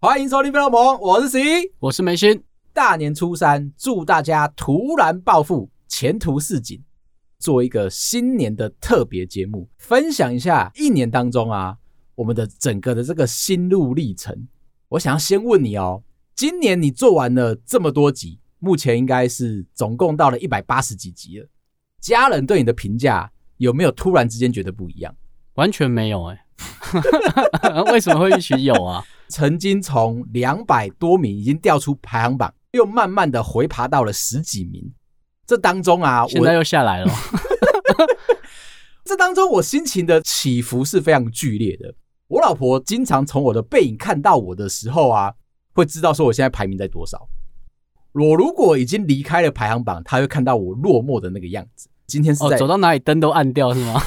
欢迎收听《飞龙盟》，我是 C，我是梅心。大年初三，祝大家突然暴富，前途似锦。做一个新年的特别节目，分享一下一年当中啊，我们的整个的这个心路历程。我想要先问你哦，今年你做完了这么多集，目前应该是总共到了一百八十几集了。家人对你的评价有没有突然之间觉得不一样？完全没有哎、欸，为什么会一起有啊？曾经从两百多名已经掉出排行榜。又慢慢的回爬到了十几名，这当中啊，现在又下来了。这当中我心情的起伏是非常剧烈的。我老婆经常从我的背影看到我的时候啊，会知道说我现在排名在多少。我如果已经离开了排行榜，他会看到我落寞的那个样子。今天是在、哦、走到哪里灯都暗掉是吗？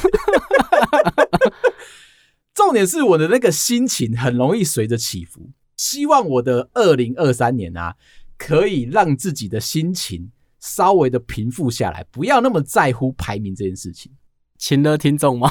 重点是我的那个心情很容易随着起伏。希望我的二零二三年啊。可以让自己的心情稍微的平复下来，不要那么在乎排名这件事情。情勒听众吗？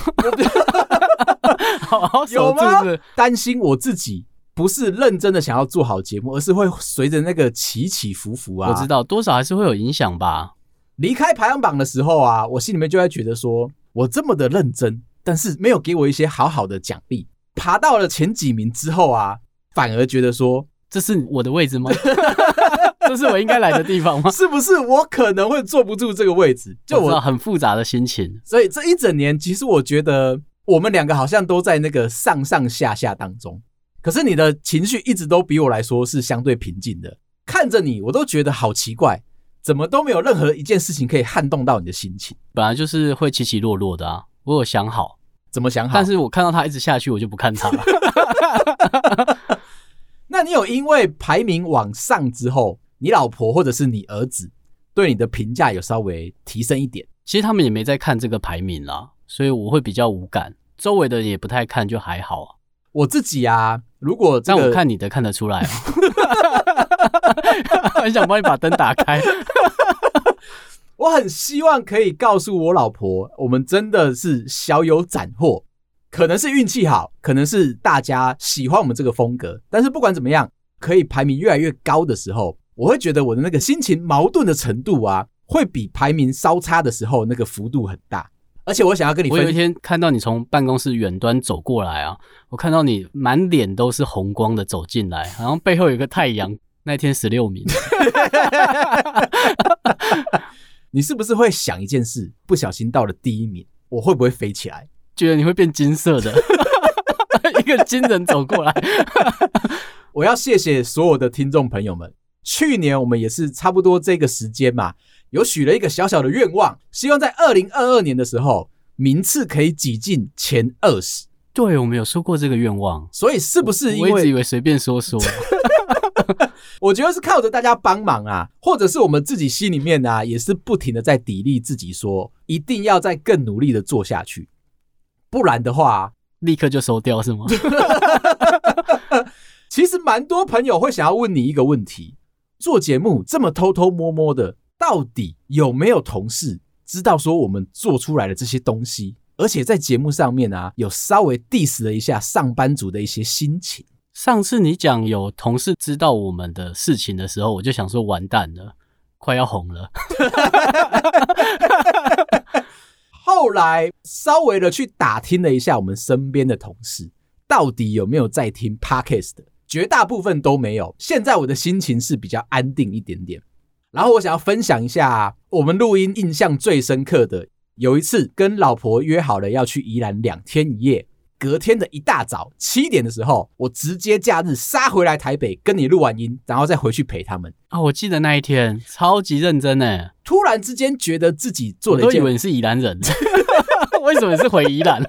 好好有吗？担心我自己不是认真的想要做好节目，而是会随着那个起起伏伏啊。我知道多少还是会有影响吧。离开排行榜的时候啊，我心里面就会觉得说，我这么的认真，但是没有给我一些好好的奖励。爬到了前几名之后啊，反而觉得说，这是我的位置吗？这是我应该来的地方吗？是不是我可能会坐不住这个位置？就我，很复杂的心情。所以这一整年，其实我觉得我们两个好像都在那个上上下下当中。可是你的情绪一直都比我来说是相对平静的。看着你，我都觉得好奇怪，怎么都没有任何一件事情可以撼动到你的心情。本来就是会起起落落的啊。我有想好怎么想好，但是我看到他一直下去，我就不看他了。那你有因为排名往上之后，你老婆或者是你儿子对你的评价有稍微提升一点，其实他们也没在看这个排名啦，所以我会比较无感。周围的也不太看，就还好啊。我自己啊，如果这个，但我看你的看得出来哦，很想帮你把灯打开。我很希望可以告诉我老婆，我们真的是小有斩获，可能是运气好，可能是大家喜欢我们这个风格，但是不管怎么样，可以排名越来越高的时候。我会觉得我的那个心情矛盾的程度啊，会比排名稍差的时候那个幅度很大。而且我想要跟你分，我有一天看到你从办公室远端走过来啊，我看到你满脸都是红光的走进来，然后背后有一个太阳。那天十六名，你是不是会想一件事？不小心到了第一名，我会不会飞起来？觉得你会变金色的，一个金人走过来。我要谢谢所有的听众朋友们。去年我们也是差不多这个时间嘛，有许了一个小小的愿望，希望在二零二二年的时候，名次可以挤进前二十。对，我们有说过这个愿望，所以是不是因为？我一直以为随便说说。我觉得是靠着大家帮忙啊，或者是我们自己心里面啊，也是不停的在砥砺自己说，说一定要再更努力的做下去，不然的话，立刻就收掉是吗？其实蛮多朋友会想要问你一个问题。做节目这么偷偷摸摸的，到底有没有同事知道说我们做出来的这些东西？而且在节目上面啊，有稍微 diss 了一下上班族的一些心情。上次你讲有同事知道我们的事情的时候，我就想说完蛋了，快要红了。后来稍微的去打听了一下我们身边的同事，到底有没有在听 Podcast 的？绝大部分都没有。现在我的心情是比较安定一点点。然后我想要分享一下我们录音印象最深刻的，有一次跟老婆约好了要去宜兰两天一夜，隔天的一大早七点的时候，我直接假日杀回来台北跟你录完音，然后再回去陪他们。啊，我记得那一天超级认真呢，突然之间觉得自己做了一件，我都以为你是宜兰人，为什么是回宜兰呢？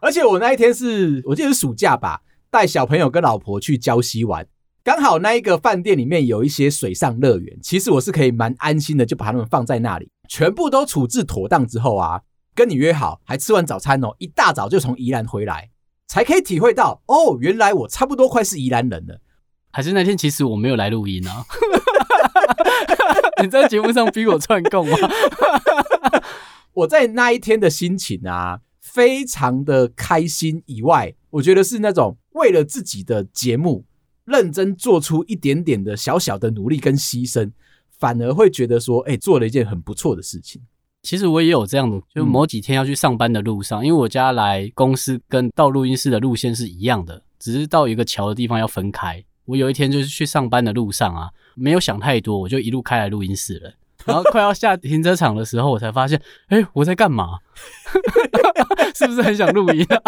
而且我那一天是我记得是暑假吧。带小朋友跟老婆去礁溪玩，刚好那一个饭店里面有一些水上乐园，其实我是可以蛮安心的，就把他们放在那里，全部都处置妥当之后啊，跟你约好，还吃完早餐哦，一大早就从宜兰回来，才可以体会到哦，原来我差不多快是宜兰人了。还是那天其实我没有来录音啊？你在节目上逼我串供吗？我在那一天的心情啊，非常的开心。以外，我觉得是那种为了自己的节目认真做出一点点的小小的努力跟牺牲，反而会觉得说，哎，做了一件很不错的事情。其实我也有这样的，就某几天要去上班的路上，嗯、因为我家来公司跟到录音室的路线是一样的，只是到一个桥的地方要分开。我有一天就是去上班的路上啊，没有想太多，我就一路开来录音室了。然后快要下停车场的时候，我才发现，哎，我在干嘛？是不是很想录音啊？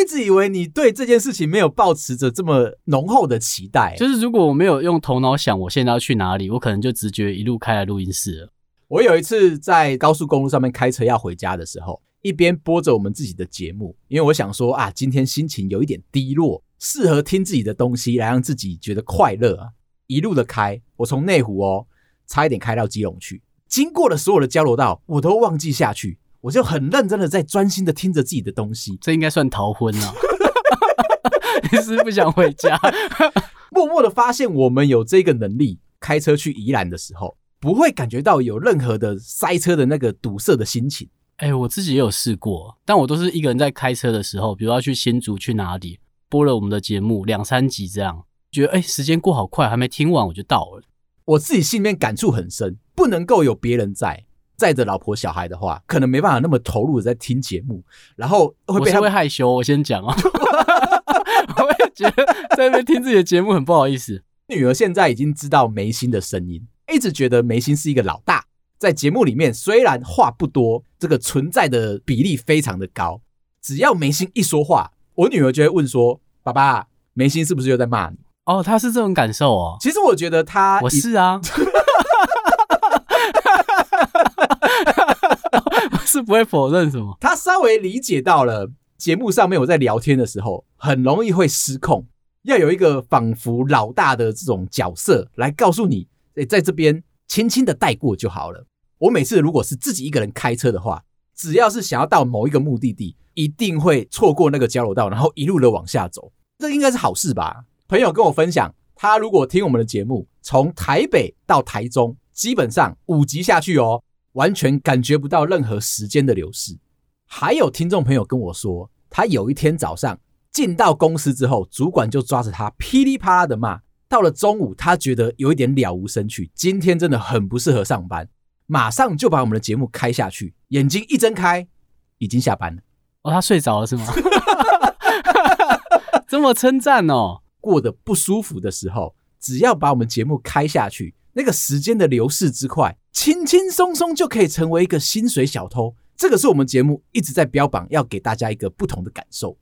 一直以为你对这件事情没有抱持着这么浓厚的期待。就是如果我没有用头脑想我现在要去哪里，我可能就直觉一路开来录音室了。我有一次在高速公路上面开车要回家的时候，一边播着我们自己的节目，因为我想说啊，今天心情有一点低落，适合听自己的东西来让自己觉得快乐啊。一路的开，我从内湖哦，差一点开到基隆去，经过了所有的交流道，我都忘记下去，我就很认真的在专心的听着自己的东西。这应该算逃婚啊？你是不是不想回家？默默的发现我们有这个能力，开车去宜兰的时候。不会感觉到有任何的塞车的那个堵塞的心情。哎，我自己也有试过，但我都是一个人在开车的时候，比如要去新竹去哪里，播了我们的节目两三集这样，觉得哎，时间过好快，还没听完我就到了。我自己心里面感触很深，不能够有别人在，载着老婆小孩的话，可能没办法那么投入的在听节目，然后会被他会害羞。我先讲哦，我也觉得在那边听自己的节目很不好意思。女儿现在已经知道眉心的声音。一直觉得眉心是一个老大，在节目里面虽然话不多，这个存在的比例非常的高。只要眉心一说话，我女儿就会问说：“爸爸，眉心是不是又在骂你？”哦，她是这种感受哦。其实我觉得她，我是啊，我是不会否认什么。他稍微理解到了节目上面我在聊天的时候，很容易会失控，要有一个仿佛老大的这种角色来告诉你。诶在这边轻轻的带过就好了。我每次如果是自己一个人开车的话，只要是想要到某一个目的地，一定会错过那个交流道，然后一路的往下走。这应该是好事吧？朋友跟我分享，他如果听我们的节目，从台北到台中，基本上五集下去哦，完全感觉不到任何时间的流逝。还有听众朋友跟我说，他有一天早上进到公司之后，主管就抓着他噼里啪啦的骂。到了中午，他觉得有一点了无生趣，今天真的很不适合上班，马上就把我们的节目开下去。眼睛一睁开，已经下班了。哦，他睡着了是吗？这么称赞哦。过得不舒服的时候，只要把我们节目开下去，那个时间的流逝之快，轻轻松松就可以成为一个薪水小偷。这个是我们节目一直在标榜，要给大家一个不同的感受。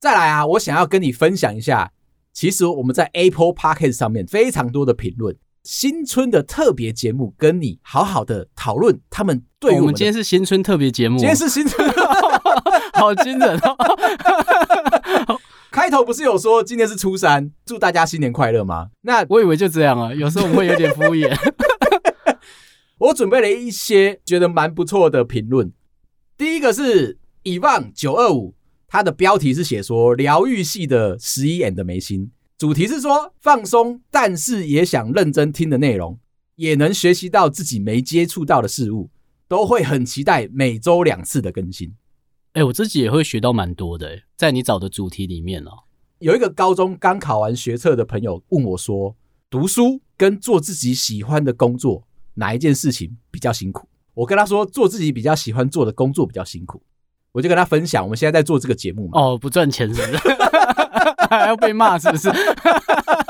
再来啊，我想要跟你分享一下。其实我们在 Apple Podcast 上面非常多的评论，新春的特别节目跟你好好的讨论他们对我们，我们今天是新春特别节目，今天是新春，好惊人哦！开头不是有说今天是初三，祝大家新年快乐吗？那我以为就这样啊，有时候我们会有点敷衍。我准备了一些觉得蛮不错的评论，第一个是以望九二五。它的标题是写说疗愈系的十一 and 的眉心，主题是说放松，但是也想认真听的内容，也能学习到自己没接触到的事物，都会很期待每周两次的更新。哎，我自己也会学到蛮多的，在你找的主题里面哦，有一个高中刚考完学测的朋友问我说，读书跟做自己喜欢的工作，哪一件事情比较辛苦？我跟他说，做自己比较喜欢做的工作比较辛苦。我就跟他分享，我们现在在做这个节目嘛。哦，不赚钱是不是？还要被骂是不是？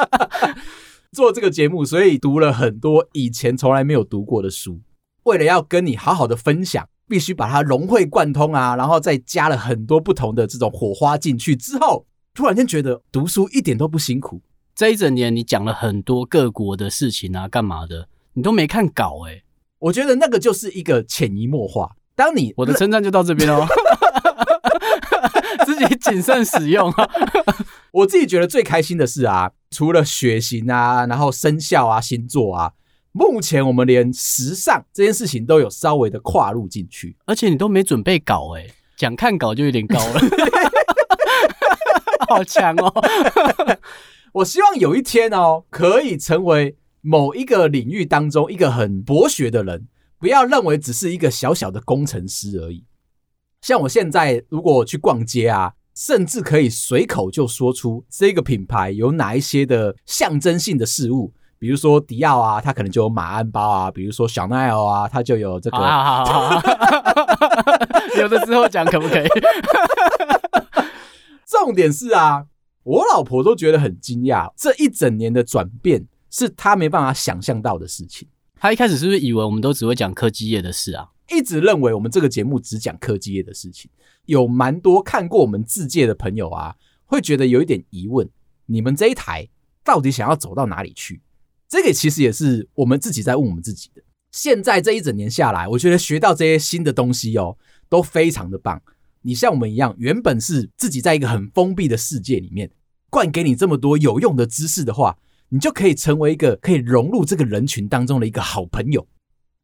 做这个节目，所以读了很多以前从来没有读过的书。为了要跟你好好的分享，必须把它融会贯通啊，然后再加了很多不同的这种火花进去之后，突然间觉得读书一点都不辛苦。这一整年你讲了很多各国的事情啊，干嘛的？你都没看稿哎、欸。我觉得那个就是一个潜移默化。当你我的称赞就到这边哦。自己谨慎使用啊！我自己觉得最开心的是啊，除了血型啊，然后生肖啊、星座啊，目前我们连时尚这件事情都有稍微的跨入进去，而且你都没准备稿哎，讲看稿就有点高了，好强哦！我希望有一天哦，可以成为某一个领域当中一个很博学的人，不要认为只是一个小小的工程师而已。像我现在如果去逛街啊，甚至可以随口就说出这个品牌有哪一些的象征性的事物。比如说迪奥啊，它可能就有马鞍包啊；比如说小奈儿啊，它就有这个。好好好好 有的时候讲可不可以？重点是啊，我老婆都觉得很惊讶，这一整年的转变是他没办法想象到的事情。他一开始是不是以为我们都只会讲科技业的事啊？一直认为我们这个节目只讲科技业的事情。有蛮多看过我们自介的朋友啊，会觉得有一点疑问：你们这一台到底想要走到哪里去？这个其实也是我们自己在问我们自己的。现在这一整年下来，我觉得学到这些新的东西哦，都非常的棒。你像我们一样，原本是自己在一个很封闭的世界里面，灌给你这么多有用的知识的话，你就可以成为一个可以融入这个人群当中的一个好朋友。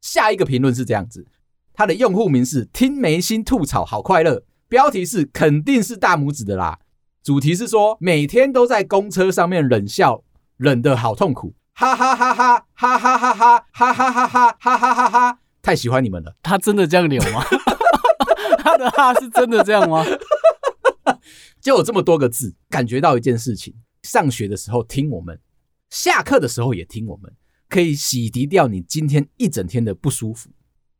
下一个评论是这样子，他的用户名是听眉心吐槽好快乐，标题是肯定是大拇指的啦，主题是说每天都在公车上面冷笑，冷得好痛苦。哈哈哈哈哈哈哈哈哈哈哈哈哈哈哈哈！太喜欢你们了。他真的这样留吗？他的哈是真的这样吗？就有这么多个字，感觉到一件事情：上学的时候听我们，下课的时候也听我们，可以洗涤掉你今天一整天的不舒服。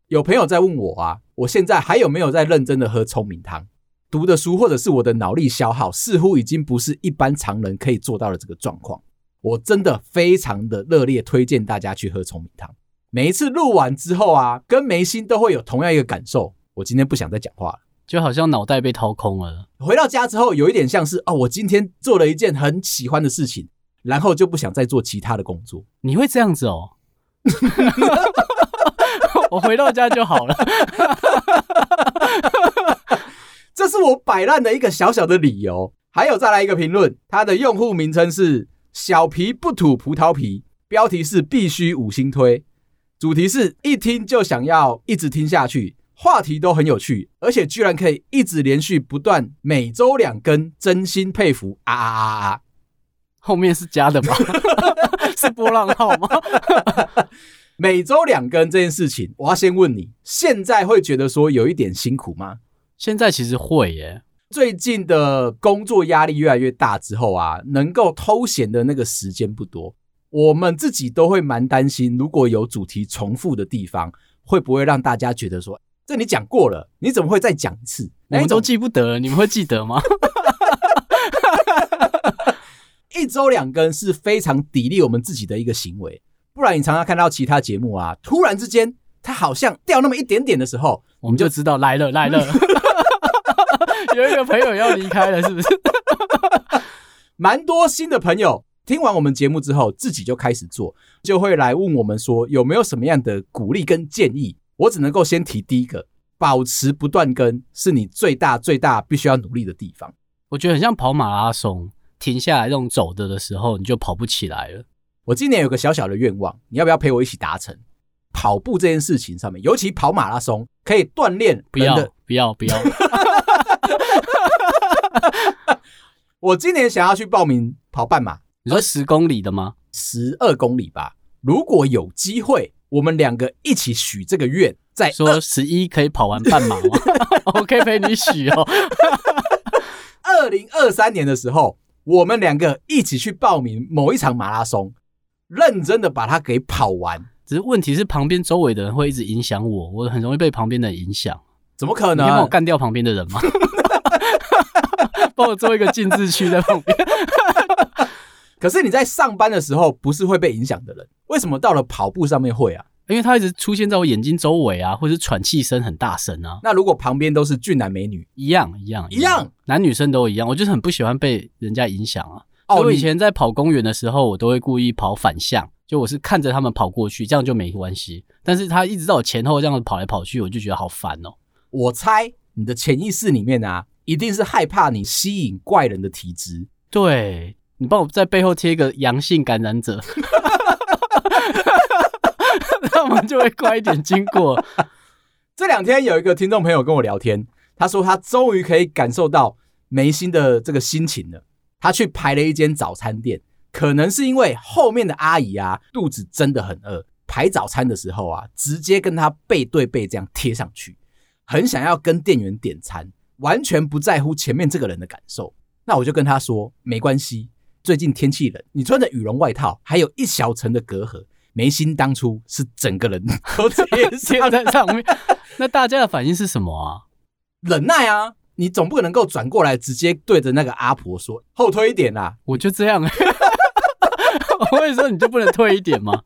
有朋友在问我啊，我现在还有没有在认真的喝聪明汤？读的书或者是我的脑力消耗，似乎已经不是一般常人可以做到的这个状况。我真的非常的热烈推荐大家去喝聪明汤。每一次录完之后啊，跟眉心都会有同样一个感受。我今天不想再讲话了，就好像脑袋被掏空了。回到家之后，有一点像是哦，我今天做了一件很喜欢的事情，然后就不想再做其他的工作。你会这样子哦？我回到家就好了。这是我摆烂的一个小小的理由。还有再来一个评论，它的用户名称是。小皮不吐葡萄皮，标题是必须五星推，主题是一听就想要一直听下去，话题都很有趣，而且居然可以一直连续不断，每周两更，真心佩服啊啊啊啊！后面是加的吗？是波浪号吗？每周两更这件事情，我要先问你，现在会觉得说有一点辛苦吗？现在其实会耶。最近的工作压力越来越大之后啊，能够偷闲的那个时间不多，我们自己都会蛮担心，如果有主题重复的地方，会不会让大家觉得说，这你讲过了，你怎么会再讲一次？我们都记不得了，你们会记得吗？一周两更是非常砥砺我们自己的一个行为，不然你常常看到其他节目啊，突然之间它好像掉那么一点点的时候，我们就知道来了来了。有一个朋友要离开了，是不是？蛮多新的朋友听完我们节目之后，自己就开始做，就会来问我们说有没有什么样的鼓励跟建议。我只能够先提第一个，保持不断更是你最大最大必须要努力的地方。我觉得很像跑马拉松，停下来这种走的的时候，你就跑不起来了。我今年有个小小的愿望，你要不要陪我一起达成？跑步这件事情上面，尤其跑马拉松，可以锻炼。不要，不要，不要。我今年想要去报名跑半马，你说十公里的吗？十二公里吧。如果有机会，我们两个一起许这个愿，在说十一可以跑完半马吗？我可以陪你许哦。二零二三年的时候，我们两个一起去报名某一场马拉松，认真的把它给跑完。只是问题是，旁边周围的人会一直影响我，我很容易被旁边的人影响。怎么可能？你帮我干掉旁边的人吗？帮我做一个禁制区在旁边。可是你在上班的时候不是会被影响的人，为什么到了跑步上面会啊？因为他一直出现在我眼睛周围啊，或者是喘气声很大声啊。那如果旁边都是俊男美女，一样一样一样，男女生都一样。我就是很不喜欢被人家影响啊。哦，我以前在跑公园的时候，我都会故意跑反向。就我是看着他们跑过去，这样就没关系。但是他一直在我前后这样子跑来跑去，我就觉得好烦哦。我猜你的潜意识里面啊，一定是害怕你吸引怪人的体质。对，你帮我在背后贴一个阳性感染者，他 们就会快一点经过。这两天有一个听众朋友跟我聊天，他说他终于可以感受到眉心的这个心情了。他去排了一间早餐店。可能是因为后面的阿姨啊，肚子真的很饿，排早餐的时候啊，直接跟她背对背这样贴上去，很想要跟店员点餐，完全不在乎前面这个人的感受。那我就跟她说，没关系，最近天气冷，你穿着羽绒外套，还有一小层的隔阂，眉心当初是整个人 都贴贴在上面。那大家的反应是什么啊？忍耐啊！你总不能够转过来直接对着那个阿婆说，后退一点啦、啊！我就这样、欸，我跟你说，你就不能退一点吗？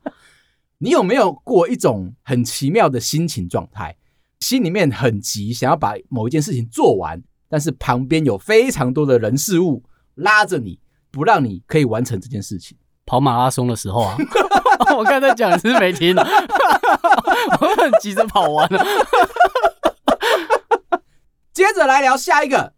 你有没有过一种很奇妙的心情状态？心里面很急，想要把某一件事情做完，但是旁边有非常多的人事物拉着你，不让你可以完成这件事情。跑马拉松的时候啊，我刚才讲的是没听，我很急着跑完了。接着来聊下一个，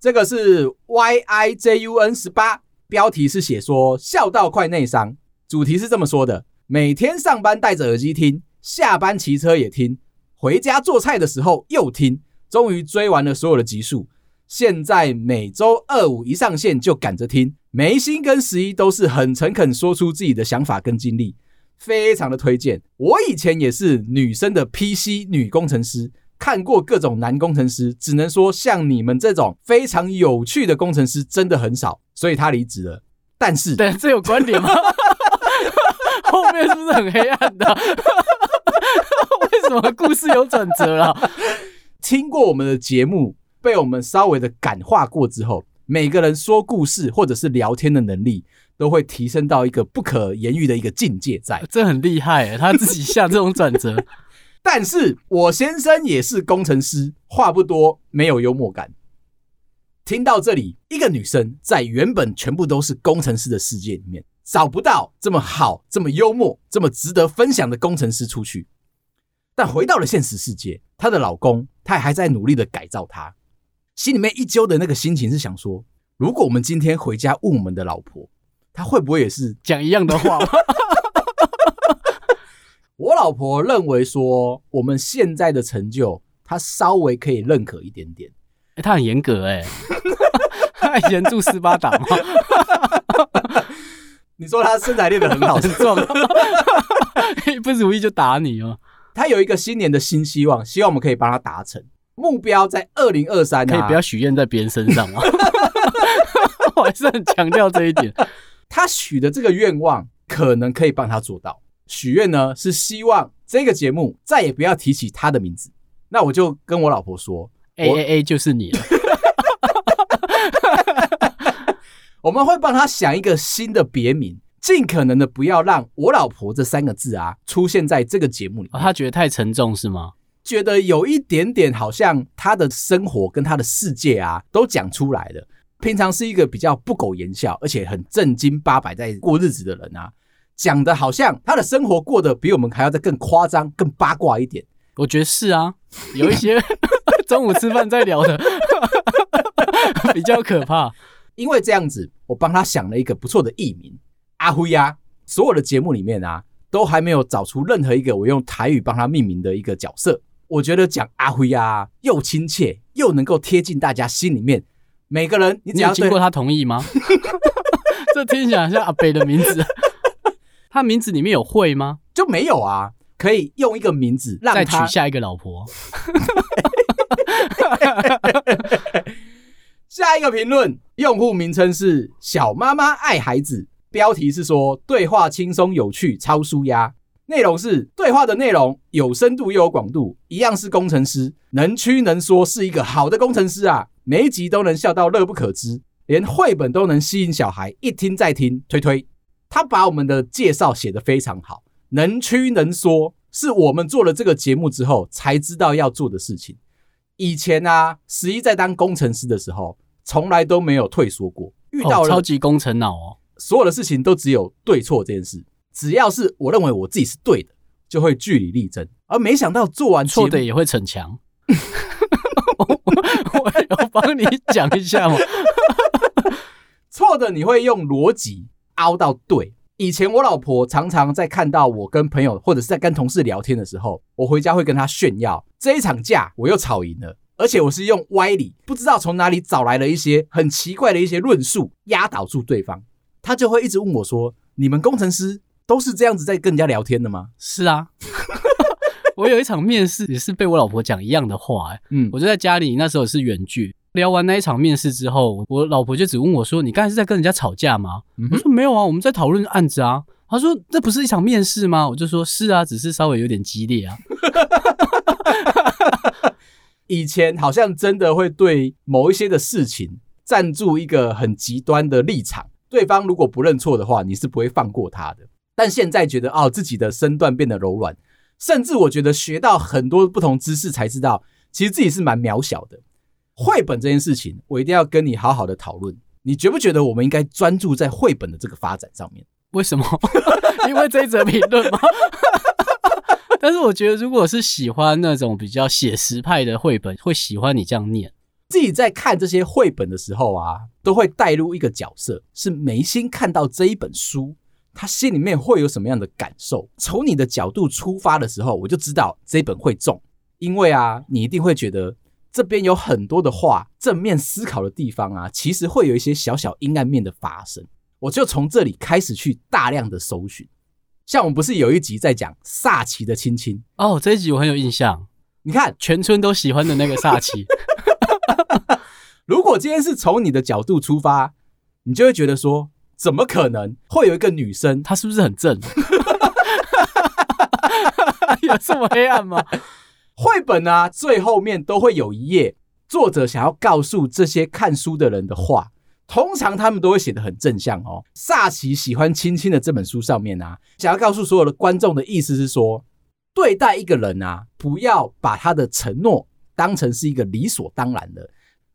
这个是 Y I J U N 十八，标题是写说笑到快内伤，主题是这么说的：每天上班戴着耳机听，下班骑车也听，回家做菜的时候又听，终于追完了所有的集数。现在每周二五一上线就赶着听，眉心跟十一都是很诚恳说出自己的想法跟经历，非常的推荐。我以前也是女生的 PC 女工程师。看过各种男工程师，只能说像你们这种非常有趣的工程师真的很少，所以他离职了。但是，对，这有观点吗？后面是不是很黑暗的？为什么故事有转折了？听过我们的节目，被我们稍微的感化过之后，每个人说故事或者是聊天的能力，都会提升到一个不可言喻的一个境界在。这很厉害欸，他自己下这种转折。但是我先生也是工程师，话不多，没有幽默感。听到这里，一个女生在原本全部都是工程师的世界里面，找不到这么好、这么幽默、这么值得分享的工程师出去。但回到了现实世界，她的老公，他也还在努力的改造她。心里面一揪的那个心情是想说：如果我们今天回家问我们的老婆，她会不会也是讲一样的话？我老婆认为说，我们现在的成就，她稍微可以认可一点点。哎，她很严格哎，她以前住斯巴达吗？你说她身材练得很好，很壮，一不如意就打你哦。她有一个新年的新希望，希望我们可以帮她达成目标，在二零二三，可以不要许愿在别人身上吗？我还是很强调这一点。他许的这个愿望，可能可以帮他做到。许愿呢，是希望这个节目再也不要提起他的名字。那我就跟我老婆说，A A A 就是你了。我们会帮他想一个新的别名，尽可能的不要让我老婆这三个字啊出现在这个节目里。哦，他觉得太沉重是吗？觉得有一点点好像他的生活跟他的世界啊都讲出来了。平常是一个比较不苟言笑，而且很正经八百在过日子的人啊。讲的好像他的生活过得比我们还要再更夸张、更八卦一点。我觉得是啊，有一些 中午吃饭在聊的 比较可怕。因为这样子，我帮他想了一个不错的艺名“阿辉呀”。所有的节目里面啊，都还没有找出任何一个我用台语帮他命名的一个角色。我觉得讲阿辉呀又亲切，又能够贴近大家心里面。每个人，你只要经过他同意吗？这听起来像阿北的名字。他名字里面有会吗？就没有啊，可以用一个名字让他再娶下一个老婆。下一个评论，用户名称是小妈妈爱孩子，标题是说对话轻松有趣，超舒压。内容是对话的内容有深度又有广度，一样是工程师，能屈能说，是一个好的工程师啊！每一集都能笑到乐不可支，连绘本都能吸引小孩一听再听，推推。他把我们的介绍写得非常好，能屈能说，是我们做了这个节目之后才知道要做的事情。以前啊，十一在当工程师的时候，从来都没有退缩过。遇到了超级工程脑哦，所有的事情都只有对错这件事。只要是我认为我自己是对的，就会据理力争。而没想到做完错的也会逞强。我要帮你讲一下嘛，错的你会用逻辑。凹到对，以前我老婆常常在看到我跟朋友或者是在跟同事聊天的时候，我回家会跟她炫耀，这一场架我又吵赢了，而且我是用歪理，不知道从哪里找来了一些很奇怪的一些论述压倒住对方。他就会一直问我说：“你们工程师都是这样子在跟人家聊天的吗？”是啊，我有一场面试也是被我老婆讲一样的话、欸，嗯，我就在家里，那时候是远距，聊完那一场面试之后，我老婆就只问我说：“你刚才是在跟人家吵架吗？”嗯、我说：“没有啊，我们在讨论案子啊。”她说：“这不是一场面试吗？”我就说：“是啊，只是稍微有点激烈啊。”以前好像真的会对某一些的事情站住一个很极端的立场。对方如果不认错的话，你是不会放过他的。但现在觉得哦，自己的身段变得柔软，甚至我觉得学到很多不同知识，才知道其实自己是蛮渺小的。绘本这件事情，我一定要跟你好好的讨论。你觉不觉得我们应该专注在绘本的这个发展上面？为什么？因为这一则评论吗？但是我觉得，如果是喜欢那种比较写实派的绘本，会喜欢你这样念。自己在看这些绘本的时候啊，都会带入一个角色，是眉心看到这一本书，他心里面会有什么样的感受？从你的角度出发的时候，我就知道这本会中，因为啊，你一定会觉得这边有很多的话，正面思考的地方啊，其实会有一些小小阴暗面的发生。我就从这里开始去大量的搜寻，像我们不是有一集在讲萨奇的亲亲哦，这一集我很有印象。你看，全村都喜欢的那个萨奇。如果今天是从你的角度出发，你就会觉得说，怎么可能会有一个女生？她是不是很正？有这么黑暗吗？绘本啊，最后面都会有一页，作者想要告诉这些看书的人的话，通常他们都会写得很正向哦。萨奇喜欢亲亲的这本书上面啊，想要告诉所有的观众的意思是说，对待一个人啊，不要把他的承诺。当成是一个理所当然的，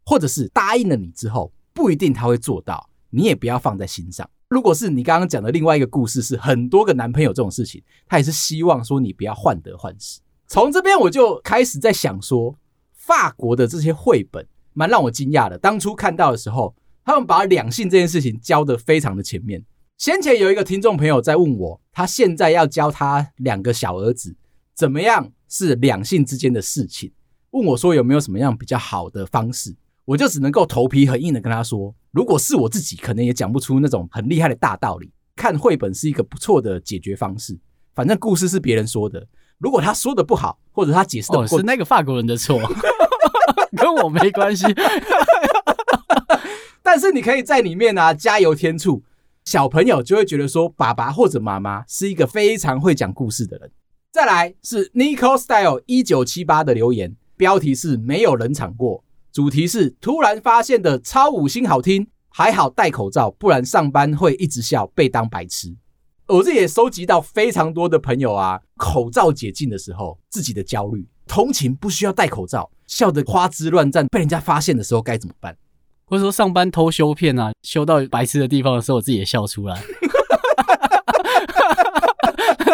或者是答应了你之后，不一定他会做到，你也不要放在心上。如果是你刚刚讲的另外一个故事，是很多个男朋友这种事情，他也是希望说你不要患得患失。从这边我就开始在想说，法国的这些绘本蛮让我惊讶的。当初看到的时候，他们把两性这件事情教得非常的前面。先前有一个听众朋友在问我，他现在要教他两个小儿子怎么样是两性之间的事情。问我说有没有什么样比较好的方式，我就只能够头皮很硬的跟他说，如果是我自己，可能也讲不出那种很厉害的大道理。看绘本是一个不错的解决方式，反正故事是别人说的，如果他说的不好，或者他解释的是那个法国人的错，跟我没关系。但是你可以在里面啊加油添醋，小朋友就会觉得说爸爸或者妈妈是一个非常会讲故事的人。再来是 Nico Style 一九七八的留言。标题是没有冷场过，主题是突然发现的超五星好听，还好戴口罩，不然上班会一直笑，被当白痴。我这也收集到非常多的朋友啊，口罩解禁的时候自己的焦虑，通勤不需要戴口罩，笑得花枝乱颤，被人家发现的时候该怎么办？或者说上班偷修片啊，修到白痴的地方的时候，我自己也笑出来。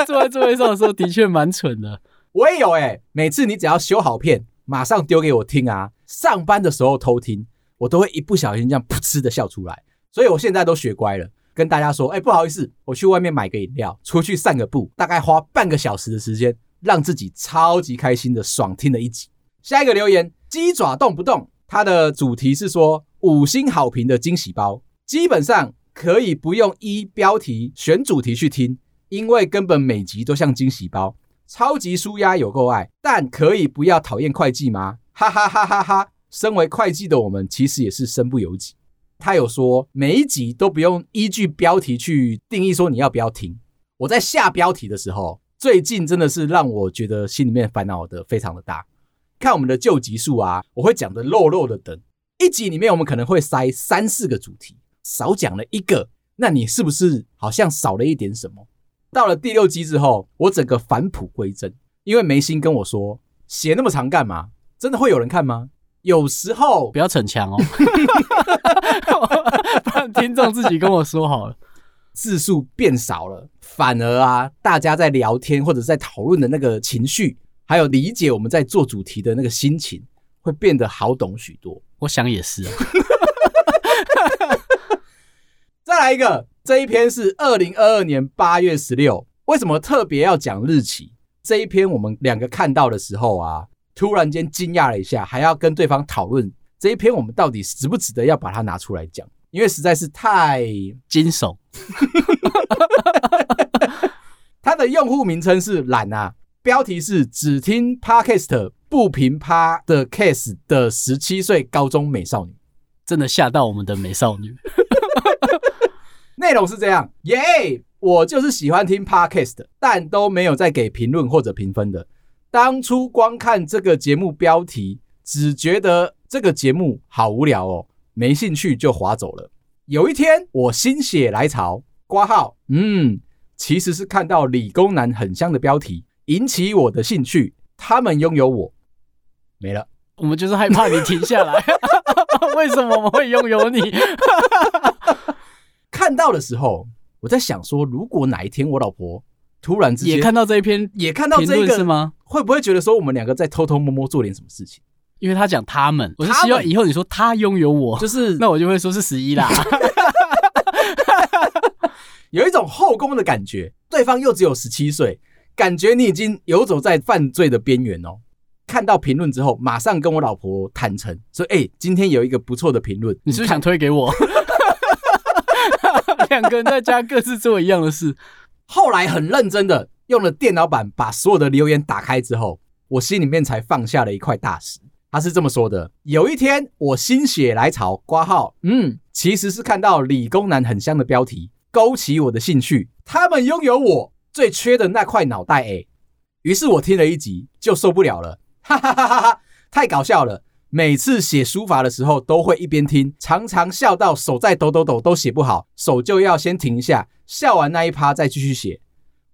坐在座位上的时候，的确蛮蠢的。我也有哎、欸，每次你只要修好片。马上丢给我听啊！上班的时候偷听，我都会一不小心这样噗嗤的笑出来。所以我现在都学乖了，跟大家说：哎，不好意思，我去外面买个饮料，出去散个步，大概花半个小时的时间，让自己超级开心的爽听了一集。下一个留言，鸡爪动不动，它的主题是说五星好评的惊喜包，基本上可以不用依标题选主题去听，因为根本每集都像惊喜包。超级舒压有够爱，但可以不要讨厌会计吗？哈哈哈哈哈！身为会计的我们，其实也是身不由己。他有说每一集都不用依据标题去定义说你要不要听。我在下标题的时候，最近真的是让我觉得心里面烦恼的非常的大。看我们的旧集数啊，我会讲的漏漏的等。一集里面我们可能会塞三四个主题，少讲了一个，那你是不是好像少了一点什么？到了第六集之后，我整个返璞归真，因为梅心跟我说，写那么长干嘛？真的会有人看吗？有时候不要逞强哦，不然听众自己跟我说好了，字数变少了，反而啊，大家在聊天或者在讨论的那个情绪，还有理解我们在做主题的那个心情，会变得好懂许多。我想也是啊。再来一个。这一篇是二零二二年八月十六。为什么特别要讲日期？这一篇我们两个看到的时候啊，突然间惊讶了一下，还要跟对方讨论这一篇我们到底值不值得要把它拿出来讲？因为实在是太惊悚。它的用户名称是懒啊，标题是只听 Podcast 不评趴的 case 的十七岁高中美少女，真的吓到我们的美少女。内容是这样，耶、yeah!，我就是喜欢听 Podcast，但都没有再给评论或者评分的。当初光看这个节目标题，只觉得这个节目好无聊哦，没兴趣就划走了。有一天，我心血来潮，挂号，嗯，其实是看到理工男很香的标题，引起我的兴趣。他们拥有我，没了。我们就是害怕你停下来，为什么我们会拥有你？看到的时候，我在想说，如果哪一天我老婆突然之间也看到这一篇，也看到这个是吗？会不会觉得说我们两个在偷偷摸摸做点什么事情？因为他讲他们，我是希望以后你说他拥有我，就是 那我就会说是十一啦。有一种后宫的感觉，对方又只有十七岁，感觉你已经游走在犯罪的边缘哦。看到评论之后，马上跟我老婆坦诚说：“哎、欸，今天有一个不错的评论，你是不是想推给我？” 两个人在家各自做一样的事。后来很认真的用了电脑版把所有的留言打开之后，我心里面才放下了一块大石。他是这么说的：有一天我心血来潮，挂号，嗯，其实是看到理工男很香的标题，勾起我的兴趣。他们拥有我最缺的那块脑袋，哎，于是我听了一集就受不了了，哈哈哈哈哈，太搞笑了。每次写书法的时候都会一边听，常常笑到手在抖抖抖，都写不好，手就要先停一下，笑完那一趴再继续写。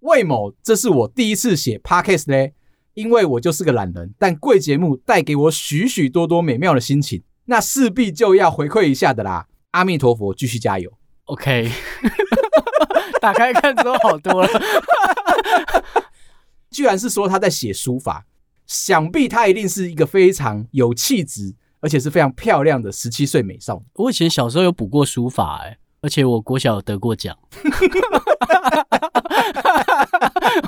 魏某，这是我第一次写 Podcast 嘞，因为我就是个懒人，但贵节目带给我许许多多美妙的心情，那势必就要回馈一下的啦。阿弥陀佛，继续加油。OK，打开看之后好多了，居然是说他在写书法。想必他一定是一个非常有气质，而且是非常漂亮的十七岁美少女。我以前小时候有补过书法，哎，而且我国小有得过奖。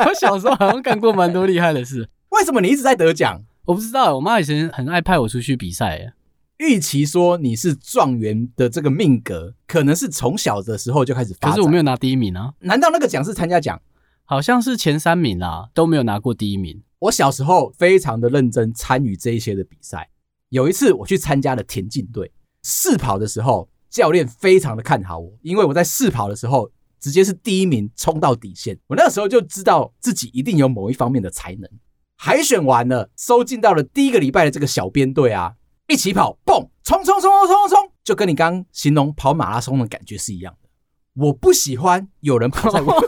我小时候好像干过蛮多厉害的事。为什么你一直在得奖？我不知道，我妈以前很爱派我出去比赛。哎，与其说你是状元的这个命格，可能是从小的时候就开始发。可是我没有拿第一名啊？难道那个奖是参加奖？好像是前三名啦，都没有拿过第一名。我小时候非常的认真参与这一些的比赛。有一次我去参加了田径队，试跑的时候，教练非常的看好我，因为我在试跑的时候直接是第一名冲到底线。我那个时候就知道自己一定有某一方面的才能。海选完了，收进到了第一个礼拜的这个小编队啊，一起跑，蹦，冲冲冲冲冲冲，就跟你刚刚形容跑马拉松的感觉是一样的。我不喜欢有人跑在我。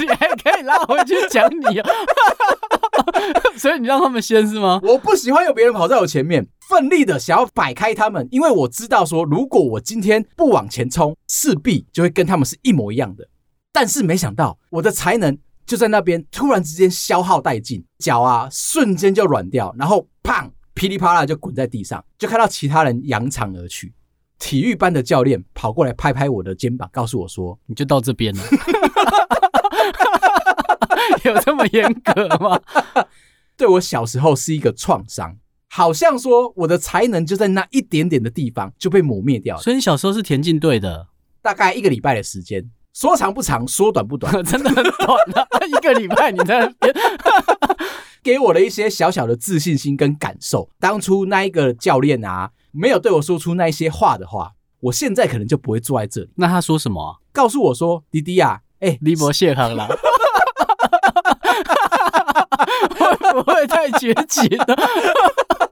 你还可以拉回去讲你啊，所以你让他们先是吗？我不喜欢有别人跑在我前面，奋力的想要摆开他们，因为我知道说，如果我今天不往前冲，势必就会跟他们是一模一样的。但是没想到，我的才能就在那边突然之间消耗殆尽，脚啊瞬间就软掉，然后砰，噼里啪啦就滚在地上，就看到其他人扬长而去。体育班的教练跑过来拍拍我的肩膀，告诉我说：“你就到这边了。” 有这么严格吗？对我小时候是一个创伤，好像说我的才能就在那一点点的地方就被抹灭掉了。所以你小时候是田径队的，大概一个礼拜的时间，说长不长，说短不短，真的很短啊！一个礼拜你在那边，给我的一些小小的自信心跟感受。当初那一个教练啊，没有对我说出那些话的话，我现在可能就不会坐在这里。那他说什么啊？告诉我说：“弟弟啊。”哎，离伯谢康了，会不会太绝情了？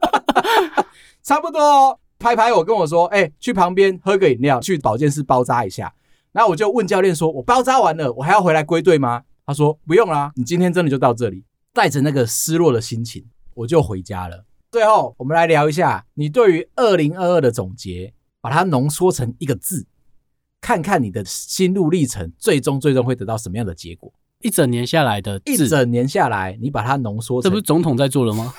差不多，拍拍我跟我说，哎，去旁边喝个饮料，去保健室包扎一下。然后我就问教练说，我包扎完了，我还要回来归队吗？他说不用啦，你今天真的就到这里。带着那个失落的心情，我就回家了。最后，我们来聊一下你对于二零二二的总结，把它浓缩成一个字。看看你的心路历程，最终最终会得到什么样的结果？一整年下来的，一整年下来，你把它浓缩，这不是总统在做了吗？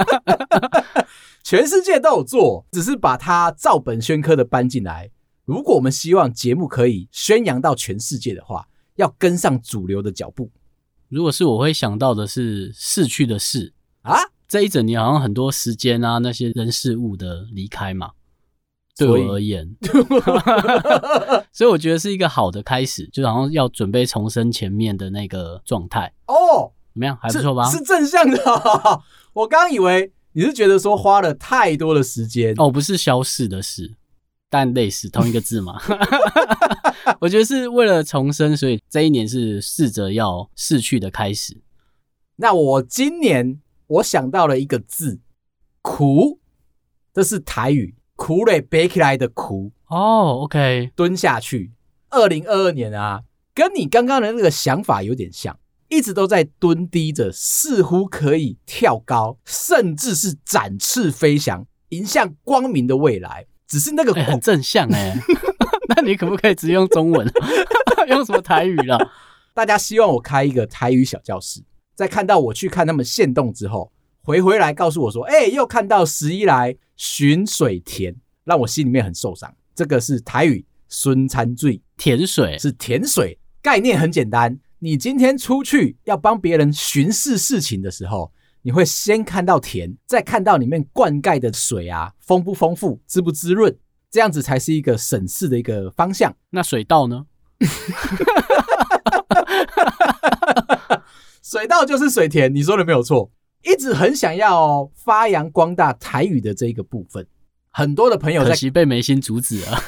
全世界都有做，只是把它照本宣科的搬进来。如果我们希望节目可以宣扬到全世界的话，要跟上主流的脚步。如果是我会想到的是逝去的事啊，这一整年好像很多时间啊，那些人事物的离开嘛。对我而言，所以我觉得是一个好的开始，就好像要准备重生前面的那个状态哦，怎么样？还不错吧？是，是正向的。我刚以为你是觉得说花了太多的时间哦，不是消逝的事，但类似同一个字嘛。我觉得是为了重生，所以这一年是试着要逝去的开始。那我今年我想到了一个字，苦，这是台语。苦累背起来的苦哦、oh,，OK，蹲下去。二零二二年啊，跟你刚刚的那个想法有点像，一直都在蹲低着，似乎可以跳高，甚至是展翅飞翔，迎向光明的未来。只是那个、欸、很正向哎、欸，那你可不可以直接用中文？用什么台语了？大家希望我开一个台语小教室，在看到我去看他们现动之后。回回来告诉我说：“哎、欸，又看到十一来寻水田，让我心里面很受伤。这个是台语‘孙餐醉’，甜水是甜水。概念很简单，你今天出去要帮别人巡视事情的时候，你会先看到田，再看到里面灌溉的水啊，丰不丰富，滋不滋润，这样子才是一个审视的一个方向。那水稻呢？水稻就是水田，你说的没有错。”一直很想要发扬光大台语的这一个部分，很多的朋友在，可惜被眉心阻止了。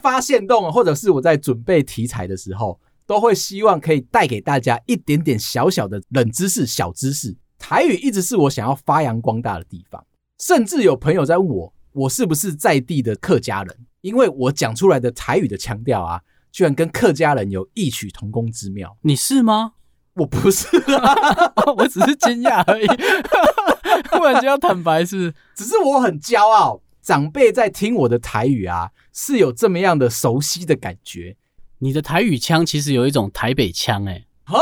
发现动，或者是我在准备题材的时候，都会希望可以带给大家一点点小小的冷知识、小知识。台语一直是我想要发扬光大的地方，甚至有朋友在问我，我是不是在地的客家人？因为我讲出来的台语的腔调啊，居然跟客家人有异曲同工之妙。你是吗？我不是啊，我只是惊讶而已。突然间要坦白是，只是我很骄傲，长辈在听我的台语啊，是有这么样的熟悉的感觉。你的台语腔其实有一种台北腔，哎，哈，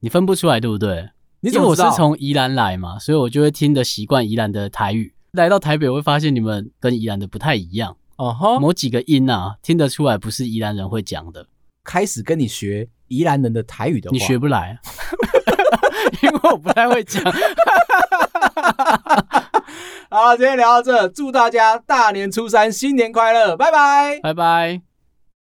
你分不出来对不对？你怎么我是从宜兰来嘛，所以我就会听得习惯宜兰的台语。来到台北，我会发现你们跟宜兰的不太一样。哦哈，某几个音啊，听得出来不是宜兰人会讲的。开始跟你学宜兰人的台语的话，你学不来，因为我不太会讲。好，今天聊到这，祝大家大年初三新年快乐，拜拜，拜拜。